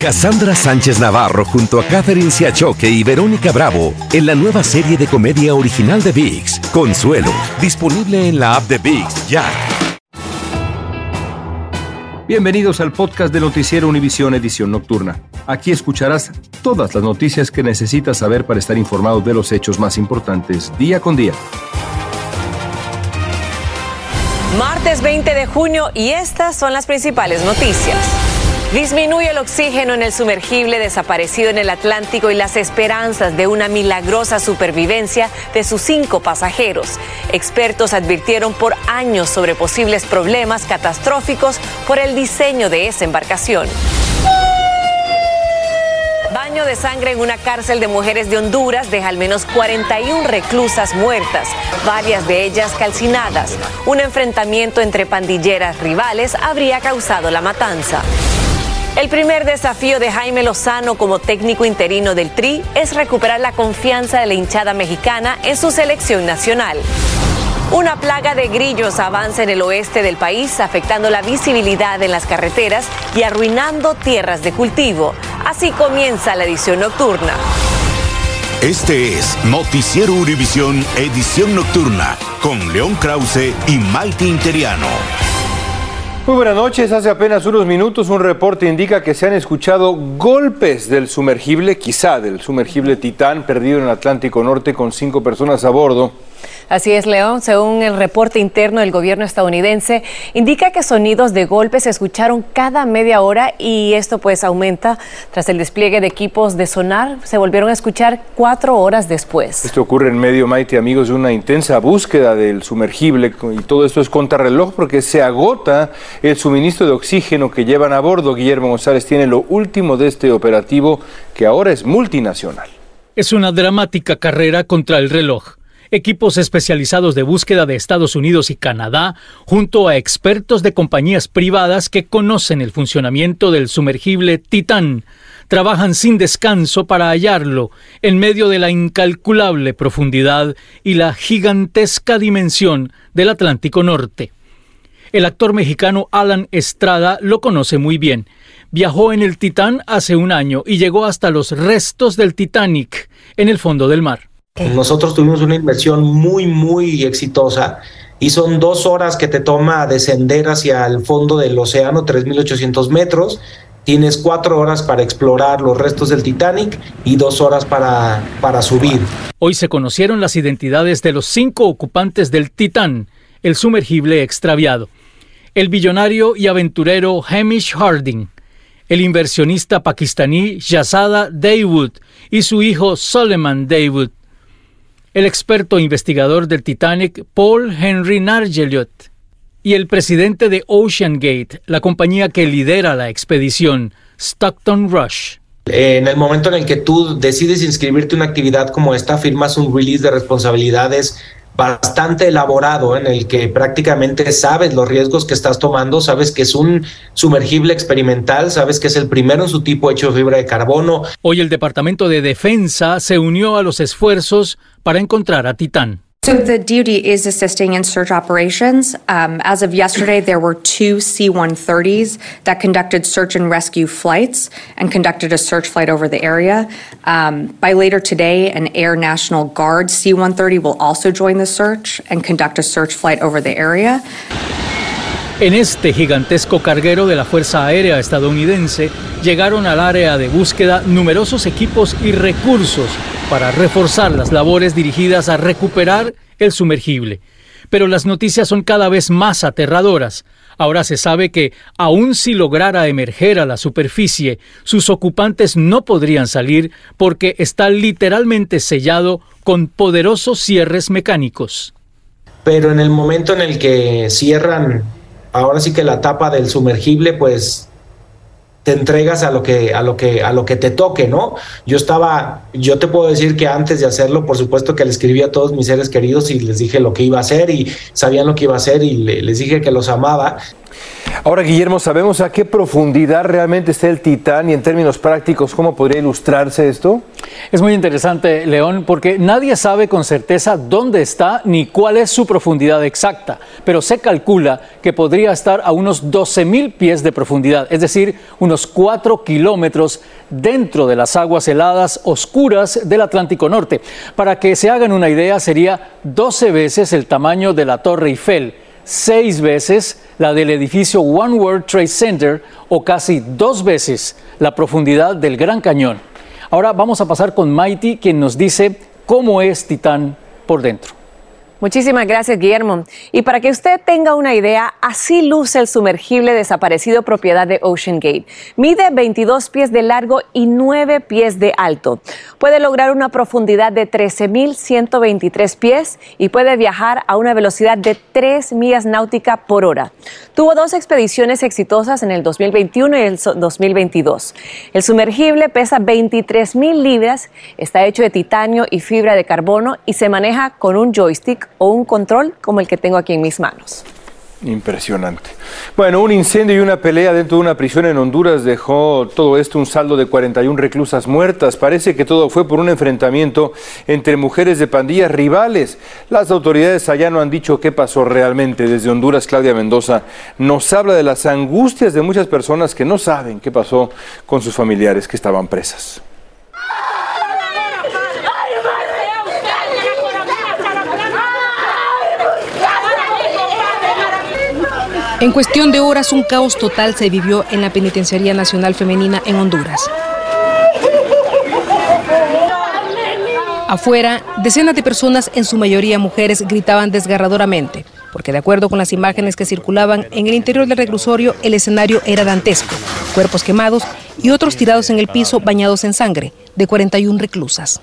Cassandra Sánchez Navarro junto a Catherine Siachoque y Verónica Bravo en la nueva serie de comedia original de VIX, Consuelo, disponible en la app de VIX ya. Bienvenidos al podcast de Noticiero Univisión Edición Nocturna. Aquí escucharás todas las noticias que necesitas saber para estar informado de los hechos más importantes día con día. Martes 20 de junio y estas son las principales noticias. Disminuye el oxígeno en el sumergible desaparecido en el Atlántico y las esperanzas de una milagrosa supervivencia de sus cinco pasajeros. Expertos advirtieron por años sobre posibles problemas catastróficos por el diseño de esa embarcación. Baño de sangre en una cárcel de mujeres de Honduras deja al menos 41 reclusas muertas, varias de ellas calcinadas. Un enfrentamiento entre pandilleras rivales habría causado la matanza. El primer desafío de Jaime Lozano como técnico interino del Tri es recuperar la confianza de la hinchada mexicana en su selección nacional. Una plaga de grillos avanza en el oeste del país, afectando la visibilidad en las carreteras y arruinando tierras de cultivo. Así comienza la edición nocturna. Este es Noticiero Univisión Edición Nocturna con León Krause y Maite Interiano. Muy buenas noches. Hace apenas unos minutos un reporte indica que se han escuchado golpes del sumergible, quizá del sumergible Titán, perdido en el Atlántico Norte con cinco personas a bordo. Así es, León. Según el reporte interno del gobierno estadounidense, indica que sonidos de golpes se escucharon cada media hora y esto pues aumenta tras el despliegue de equipos de sonar. Se volvieron a escuchar cuatro horas después. Esto ocurre en medio, Maite, amigos, de una intensa búsqueda del sumergible y todo esto es contrarreloj porque se agota el suministro de oxígeno que llevan a bordo. Guillermo González tiene lo último de este operativo que ahora es multinacional. Es una dramática carrera contra el reloj equipos especializados de búsqueda de Estados Unidos y Canadá, junto a expertos de compañías privadas que conocen el funcionamiento del sumergible Titán, trabajan sin descanso para hallarlo en medio de la incalculable profundidad y la gigantesca dimensión del Atlántico Norte. El actor mexicano Alan Estrada lo conoce muy bien. Viajó en el Titán hace un año y llegó hasta los restos del Titanic en el fondo del mar. Nosotros tuvimos una inversión muy, muy exitosa y son dos horas que te toma descender hacia el fondo del océano, 3.800 metros. Tienes cuatro horas para explorar los restos del Titanic y dos horas para, para subir. Hoy se conocieron las identidades de los cinco ocupantes del Titán, el sumergible extraviado. El billonario y aventurero Hamish Harding, el inversionista pakistaní Yazada Daywood y su hijo Solomon Daywood el experto investigador del Titanic Paul Henry Nargeliot y el presidente de Ocean Gate, la compañía que lidera la expedición, Stockton Rush. En el momento en el que tú decides inscribirte en una actividad como esta, firmas un release de responsabilidades bastante elaborado en el que prácticamente sabes los riesgos que estás tomando, sabes que es un sumergible experimental, sabes que es el primero en su tipo hecho de fibra de carbono. Hoy el Departamento de Defensa se unió a los esfuerzos para encontrar a Titán. So the DoD is assisting in search operations. Um, as of yesterday, there were two C-130s that conducted search and rescue flights and conducted a search flight over the area. Um, by later today, an Air National Guard C-130 will also join the search and conduct a search flight over the area. En este gigantesco carguero de la Fuerza Aérea estadounidense llegaron al área de búsqueda numerosos equipos y recursos para reforzar las labores dirigidas a recuperar el sumergible. Pero las noticias son cada vez más aterradoras. Ahora se sabe que, aun si lograra emerger a la superficie, sus ocupantes no podrían salir porque está literalmente sellado con poderosos cierres mecánicos. Pero en el momento en el que cierran, ahora sí que la tapa del sumergible, pues te entregas a lo que a lo que a lo que te toque, ¿no? Yo estaba yo te puedo decir que antes de hacerlo, por supuesto que le escribí a todos mis seres queridos y les dije lo que iba a hacer y sabían lo que iba a hacer y les dije que los amaba. Ahora, Guillermo, ¿sabemos a qué profundidad realmente está el Titán y en términos prácticos cómo podría ilustrarse esto? Es muy interesante, León, porque nadie sabe con certeza dónde está ni cuál es su profundidad exacta, pero se calcula que podría estar a unos 12 mil pies de profundidad, es decir, unos 4 kilómetros dentro de las aguas heladas oscuras del Atlántico Norte. Para que se hagan una idea, sería 12 veces el tamaño de la Torre Eiffel seis veces la del edificio One World Trade Center o casi dos veces la profundidad del Gran Cañón. Ahora vamos a pasar con Mighty, quien nos dice cómo es Titán por dentro. Muchísimas gracias, Guillermo. Y para que usted tenga una idea, así luce el sumergible desaparecido propiedad de Ocean Gate. Mide 22 pies de largo y 9 pies de alto. Puede lograr una profundidad de 13.123 pies y puede viajar a una velocidad de 3 millas náuticas por hora. Tuvo dos expediciones exitosas en el 2021 y el 2022. El sumergible pesa 23.000 libras, está hecho de titanio y fibra de carbono y se maneja con un joystick o un control como el que tengo aquí en mis manos. Impresionante. Bueno, un incendio y una pelea dentro de una prisión en Honduras dejó todo esto un saldo de 41 reclusas muertas. Parece que todo fue por un enfrentamiento entre mujeres de pandillas rivales. Las autoridades allá no han dicho qué pasó realmente. Desde Honduras, Claudia Mendoza nos habla de las angustias de muchas personas que no saben qué pasó con sus familiares que estaban presas. En cuestión de horas, un caos total se vivió en la Penitenciaría Nacional Femenina en Honduras. Afuera, decenas de personas, en su mayoría mujeres, gritaban desgarradoramente, porque de acuerdo con las imágenes que circulaban en el interior del reclusorio, el escenario era dantesco, cuerpos quemados y otros tirados en el piso bañados en sangre, de 41 reclusas.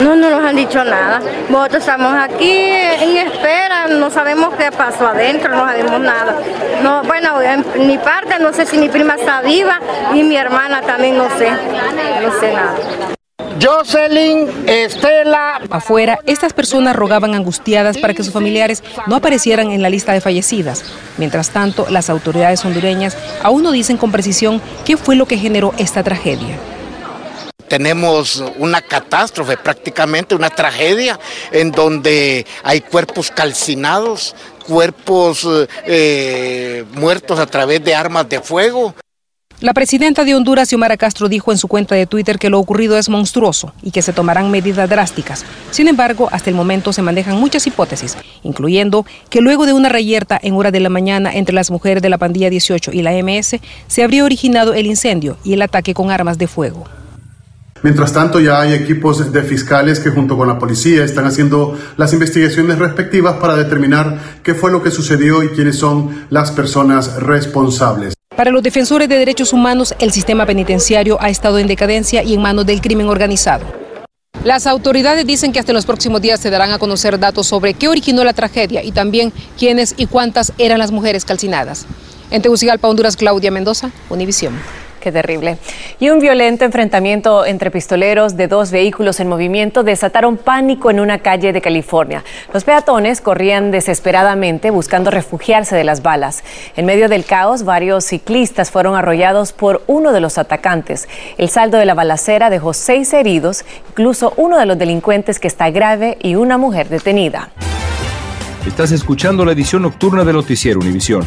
No, no nos han dicho nada. Nosotros estamos aquí en espera, no sabemos qué pasó adentro, no sabemos nada. No, bueno, en mi parte no sé si mi prima está viva y mi hermana también no sé, no sé nada. Jocelyn Estela. Afuera, estas personas rogaban angustiadas para que sus familiares no aparecieran en la lista de fallecidas. Mientras tanto, las autoridades hondureñas aún no dicen con precisión qué fue lo que generó esta tragedia tenemos una catástrofe, prácticamente una tragedia, en donde hay cuerpos calcinados, cuerpos eh, muertos a través de armas de fuego. La presidenta de Honduras, Xiomara Castro, dijo en su cuenta de Twitter que lo ocurrido es monstruoso y que se tomarán medidas drásticas. Sin embargo, hasta el momento se manejan muchas hipótesis, incluyendo que luego de una reyerta en hora de la mañana entre las mujeres de la pandilla 18 y la MS, se habría originado el incendio y el ataque con armas de fuego. Mientras tanto, ya hay equipos de fiscales que junto con la policía están haciendo las investigaciones respectivas para determinar qué fue lo que sucedió y quiénes son las personas responsables. Para los defensores de derechos humanos, el sistema penitenciario ha estado en decadencia y en manos del crimen organizado. Las autoridades dicen que hasta los próximos días se darán a conocer datos sobre qué originó la tragedia y también quiénes y cuántas eran las mujeres calcinadas. En Tegucigalpa, Honduras, Claudia Mendoza, Univisión. Qué terrible. Y un violento enfrentamiento entre pistoleros de dos vehículos en movimiento desataron pánico en una calle de California. Los peatones corrían desesperadamente buscando refugiarse de las balas. En medio del caos, varios ciclistas fueron arrollados por uno de los atacantes. El saldo de la balacera dejó seis heridos, incluso uno de los delincuentes que está grave y una mujer detenida. Estás escuchando la edición nocturna de Noticiero Univisión.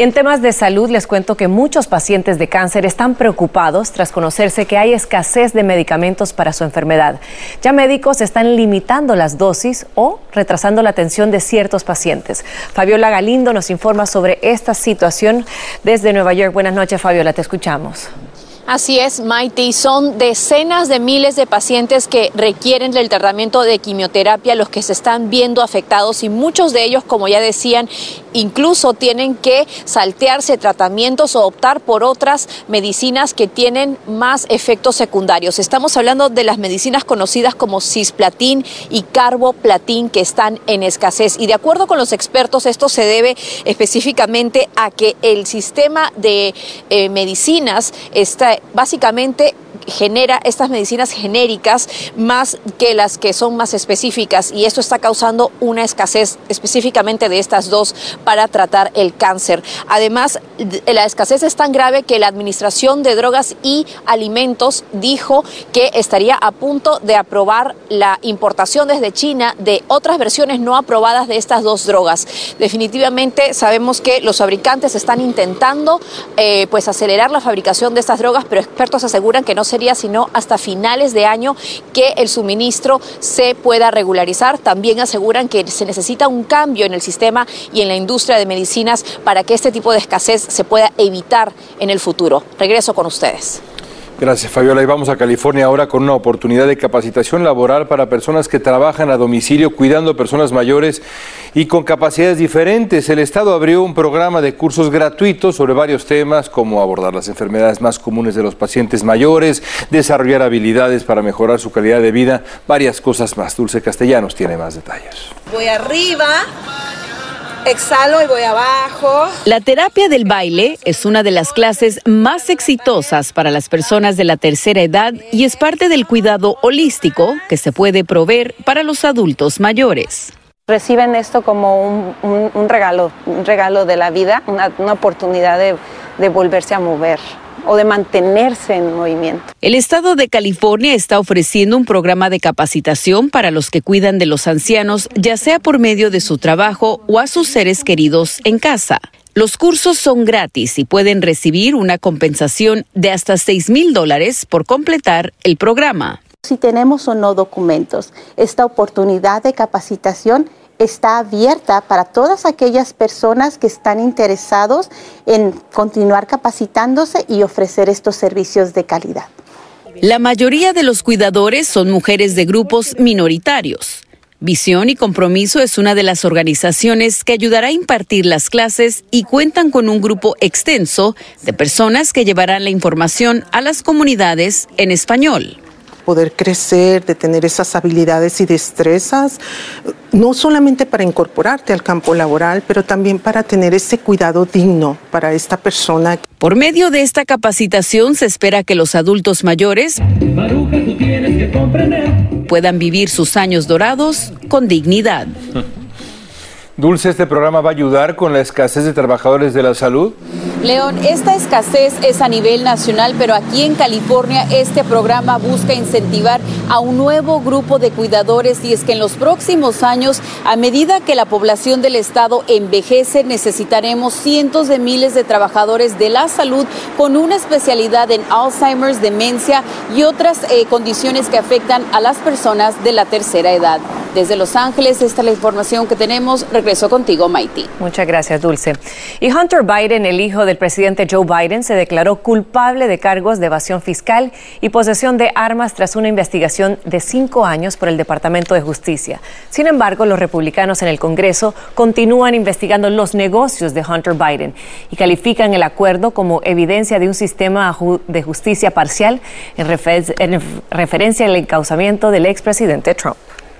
Y en temas de salud les cuento que muchos pacientes de cáncer están preocupados tras conocerse que hay escasez de medicamentos para su enfermedad. Ya médicos están limitando las dosis o retrasando la atención de ciertos pacientes. Fabiola Galindo nos informa sobre esta situación desde Nueva York. Buenas noches, Fabiola, te escuchamos. Así es, Maite. Son decenas de miles de pacientes que requieren del tratamiento de quimioterapia los que se están viendo afectados y muchos de ellos, como ya decían, incluso tienen que saltearse tratamientos o optar por otras medicinas que tienen más efectos secundarios. Estamos hablando de las medicinas conocidas como cisplatín y carboplatín que están en escasez. Y de acuerdo con los expertos, esto se debe específicamente a que el sistema de eh, medicinas está básicamente genera estas medicinas genéricas más que las que son más específicas y esto está causando una escasez específicamente de estas dos para tratar el cáncer. Además, la escasez es tan grave que la Administración de Drogas y Alimentos dijo que estaría a punto de aprobar la importación desde China de otras versiones no aprobadas de estas dos drogas. Definitivamente sabemos que los fabricantes están intentando eh, pues acelerar la fabricación de estas drogas, pero expertos aseguran que no sería sino hasta finales de año que el suministro se pueda regularizar. También aseguran que se necesita un cambio en el sistema y en la industria de medicinas para que este tipo de escasez se pueda evitar en el futuro. Regreso con ustedes. Gracias, Fabiola. Y vamos a California ahora con una oportunidad de capacitación laboral para personas que trabajan a domicilio cuidando personas mayores y con capacidades diferentes. El Estado abrió un programa de cursos gratuitos sobre varios temas, como abordar las enfermedades más comunes de los pacientes mayores, desarrollar habilidades para mejorar su calidad de vida, varias cosas más. Dulce Castellanos tiene más detalles. Voy arriba exhalo y voy abajo. La terapia del baile es una de las clases más exitosas para las personas de la tercera edad y es parte del cuidado holístico que se puede proveer para los adultos mayores. Reciben esto como un, regalo, un regalo de la vida, una, oportunidad de volverse a mover o de mantenerse en movimiento. El estado de California está ofreciendo un programa de capacitación para los que cuidan de los ancianos, ya sea por medio de su trabajo o a sus seres queridos en casa. Los cursos son gratis y pueden recibir una compensación de hasta 6 mil dólares por completar el programa. Si tenemos o no documentos, esta oportunidad de capacitación está abierta para todas aquellas personas que están interesados en continuar capacitándose y ofrecer estos servicios de calidad. La mayoría de los cuidadores son mujeres de grupos minoritarios. Visión y Compromiso es una de las organizaciones que ayudará a impartir las clases y cuentan con un grupo extenso de personas que llevarán la información a las comunidades en español poder crecer, de tener esas habilidades y destrezas, no solamente para incorporarte al campo laboral, pero también para tener ese cuidado digno para esta persona. Por medio de esta capacitación se espera que los adultos mayores puedan vivir sus años dorados con dignidad. Dulce, ¿este programa va a ayudar con la escasez de trabajadores de la salud? León, esta escasez es a nivel nacional, pero aquí en California este programa busca incentivar a un nuevo grupo de cuidadores y es que en los próximos años, a medida que la población del estado envejece, necesitaremos cientos de miles de trabajadores de la salud con una especialidad en Alzheimer's, demencia y otras eh, condiciones que afectan a las personas de la tercera edad. Desde Los Ángeles, esta es la información que tenemos. Regreso contigo, Maiti. Muchas gracias, Dulce. Y Hunter Biden, el hijo del presidente Joe Biden, se declaró culpable de cargos de evasión fiscal y posesión de armas tras una investigación de cinco años por el Departamento de Justicia. Sin embargo, los republicanos en el Congreso continúan investigando los negocios de Hunter Biden y califican el acuerdo como evidencia de un sistema de justicia parcial en, en referencia al encauzamiento del expresidente Trump.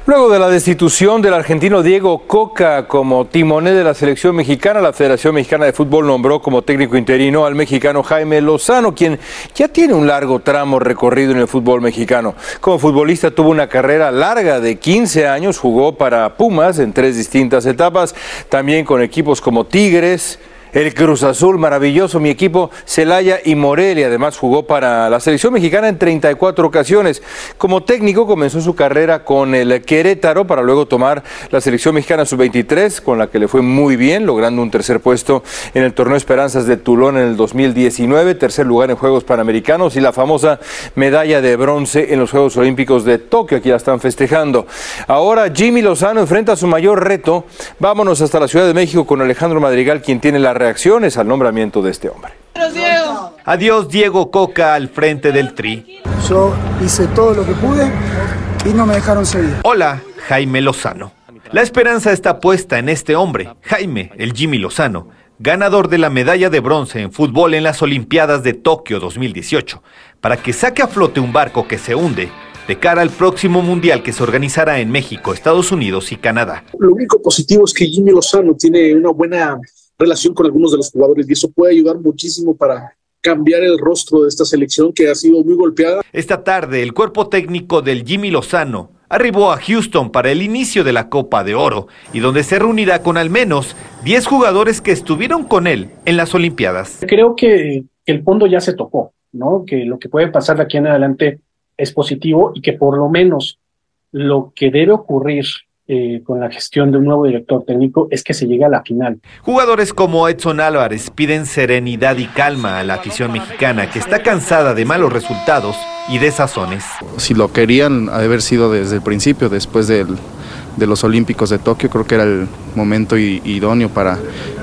Luego de la destitución del argentino Diego Coca como timoné de la selección mexicana, la Federación Mexicana de Fútbol nombró como técnico interino al mexicano Jaime Lozano, quien ya tiene un largo tramo recorrido en el fútbol mexicano. Como futbolista tuvo una carrera larga de 15 años, jugó para Pumas en tres distintas etapas, también con equipos como Tigres, el Cruz Azul, maravilloso, mi equipo Celaya y Morelia. Además jugó para la selección mexicana en 34 ocasiones. Como técnico comenzó su carrera con el Querétaro para luego tomar la selección mexicana sub-23, con la que le fue muy bien, logrando un tercer puesto en el torneo Esperanzas de Tulón en el 2019, tercer lugar en Juegos Panamericanos y la famosa medalla de bronce en los Juegos Olímpicos de Tokio. Aquí la están festejando. Ahora Jimmy Lozano enfrenta su mayor reto. Vámonos hasta la Ciudad de México con Alejandro Madrigal, quien tiene la reacciones al nombramiento de este hombre. Adiós Diego Coca al frente del Tri. Yo hice todo lo que pude y no me dejaron seguir. Hola, Jaime Lozano. La esperanza está puesta en este hombre, Jaime, el Jimmy Lozano, ganador de la medalla de bronce en fútbol en las Olimpiadas de Tokio 2018, para que saque a flote un barco que se hunde de cara al próximo mundial que se organizará en México, Estados Unidos y Canadá. Lo único positivo es que Jimmy Lozano tiene una buena relación con algunos de los jugadores y eso puede ayudar muchísimo para cambiar el rostro de esta selección que ha sido muy golpeada. Esta tarde, el cuerpo técnico del Jimmy Lozano arribó a Houston para el inicio de la Copa de Oro y donde se reunirá con al menos 10 jugadores que estuvieron con él en las Olimpiadas. Creo que, el fondo ya se tocó, ¿no? Que lo que puede pasar de aquí en adelante es positivo y que por lo menos lo que debe ocurrir eh, con la gestión de un nuevo director técnico es que se llegue a la final. Jugadores como Edson Álvarez piden serenidad y calma a la afición mexicana que está cansada de malos resultados y de sazones. Si lo querían, ha de haber sido desde el principio, después del, de los Olímpicos de Tokio, creo que era el momento idóneo para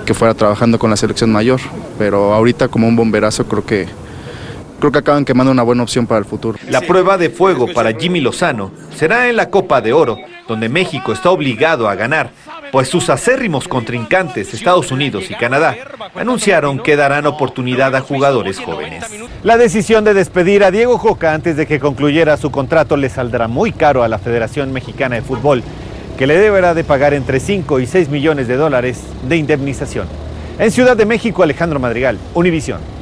que fuera trabajando con la selección mayor, pero ahorita como un bomberazo creo que creo que acaban quemando una buena opción para el futuro. La prueba de fuego para Jimmy Lozano será en la Copa de Oro, donde México está obligado a ganar, pues sus acérrimos contrincantes, Estados Unidos y Canadá, anunciaron que darán oportunidad a jugadores jóvenes. La decisión de despedir a Diego Joca antes de que concluyera su contrato le saldrá muy caro a la Federación Mexicana de Fútbol, que le deberá de pagar entre 5 y 6 millones de dólares de indemnización. En Ciudad de México, Alejandro Madrigal, Univisión.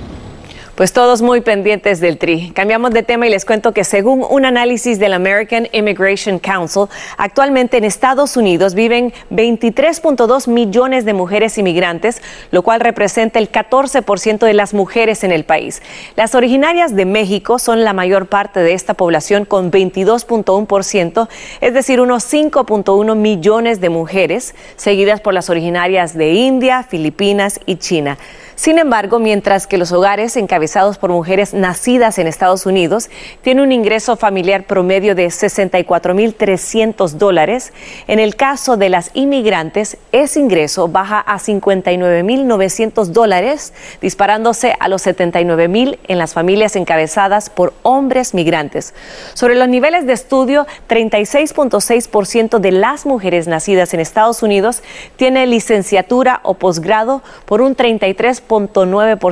Pues todos muy pendientes del TRI. Cambiamos de tema y les cuento que según un análisis del American Immigration Council, actualmente en Estados Unidos viven 23.2 millones de mujeres inmigrantes, lo cual representa el 14% de las mujeres en el país. Las originarias de México son la mayor parte de esta población con 22.1%, es decir, unos 5.1 millones de mujeres, seguidas por las originarias de India, Filipinas y China. Sin embargo, mientras que los hogares encabezados por mujeres nacidas en Estados Unidos tienen un ingreso familiar promedio de 64.300 dólares, en el caso de las inmigrantes, ese ingreso baja a 59.900 dólares, disparándose a los 79.000 en las familias encabezadas por hombres migrantes. Sobre los niveles de estudio, 36.6% de las mujeres nacidas en Estados Unidos tiene licenciatura o posgrado por un 33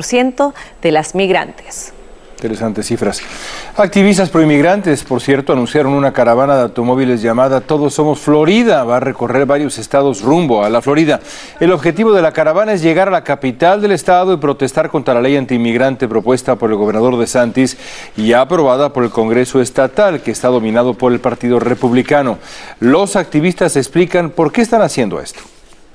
ciento de las migrantes. Interesantes cifras. Activistas proinmigrantes, por cierto, anunciaron una caravana de automóviles llamada Todos Somos Florida. Va a recorrer varios estados rumbo a la Florida. El objetivo de la caravana es llegar a la capital del estado y protestar contra la ley antiinmigrante propuesta por el gobernador de Santis y aprobada por el Congreso Estatal, que está dominado por el Partido Republicano. Los activistas explican por qué están haciendo esto.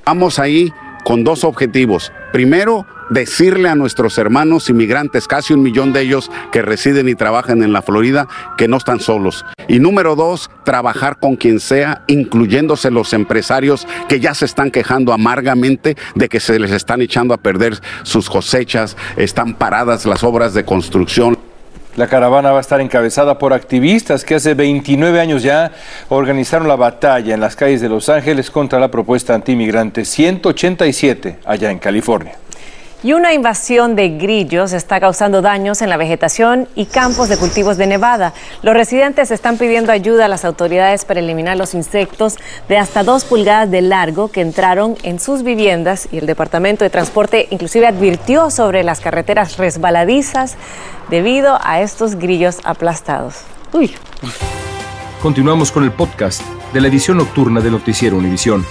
Vamos ahí con dos objetivos. Primero, decirle a nuestros hermanos inmigrantes, casi un millón de ellos que residen y trabajan en la Florida, que no están solos. Y número dos, trabajar con quien sea, incluyéndose los empresarios que ya se están quejando amargamente de que se les están echando a perder sus cosechas, están paradas las obras de construcción. La caravana va a estar encabezada por activistas que hace 29 años ya organizaron la batalla en las calles de Los Ángeles contra la propuesta antimigrante 187 allá en California. Y una invasión de grillos está causando daños en la vegetación y campos de cultivos de Nevada. Los residentes están pidiendo ayuda a las autoridades para eliminar los insectos de hasta dos pulgadas de largo que entraron en sus viviendas y el Departamento de Transporte inclusive advirtió sobre las carreteras resbaladizas debido a estos grillos aplastados. Uy. Continuamos con el podcast de la edición nocturna de Noticiero Univisión.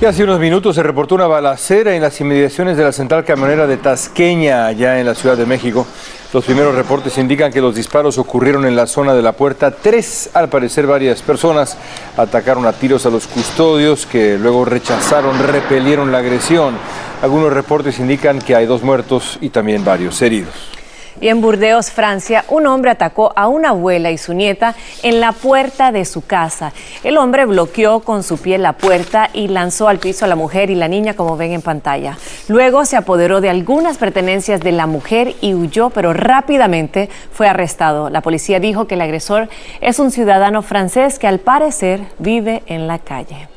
Y hace unos minutos se reportó una balacera en las inmediaciones de la central camionera de Tasqueña, allá en la Ciudad de México. Los primeros reportes indican que los disparos ocurrieron en la zona de la puerta 3. Al parecer varias personas atacaron a tiros a los custodios que luego rechazaron, repelieron la agresión. Algunos reportes indican que hay dos muertos y también varios heridos. En Burdeos, Francia, un hombre atacó a una abuela y su nieta en la puerta de su casa. El hombre bloqueó con su pie la puerta y lanzó al piso a la mujer y la niña, como ven en pantalla. Luego se apoderó de algunas pertenencias de la mujer y huyó, pero rápidamente fue arrestado. La policía dijo que el agresor es un ciudadano francés que al parecer vive en la calle.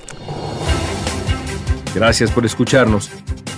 Gracias por escucharnos.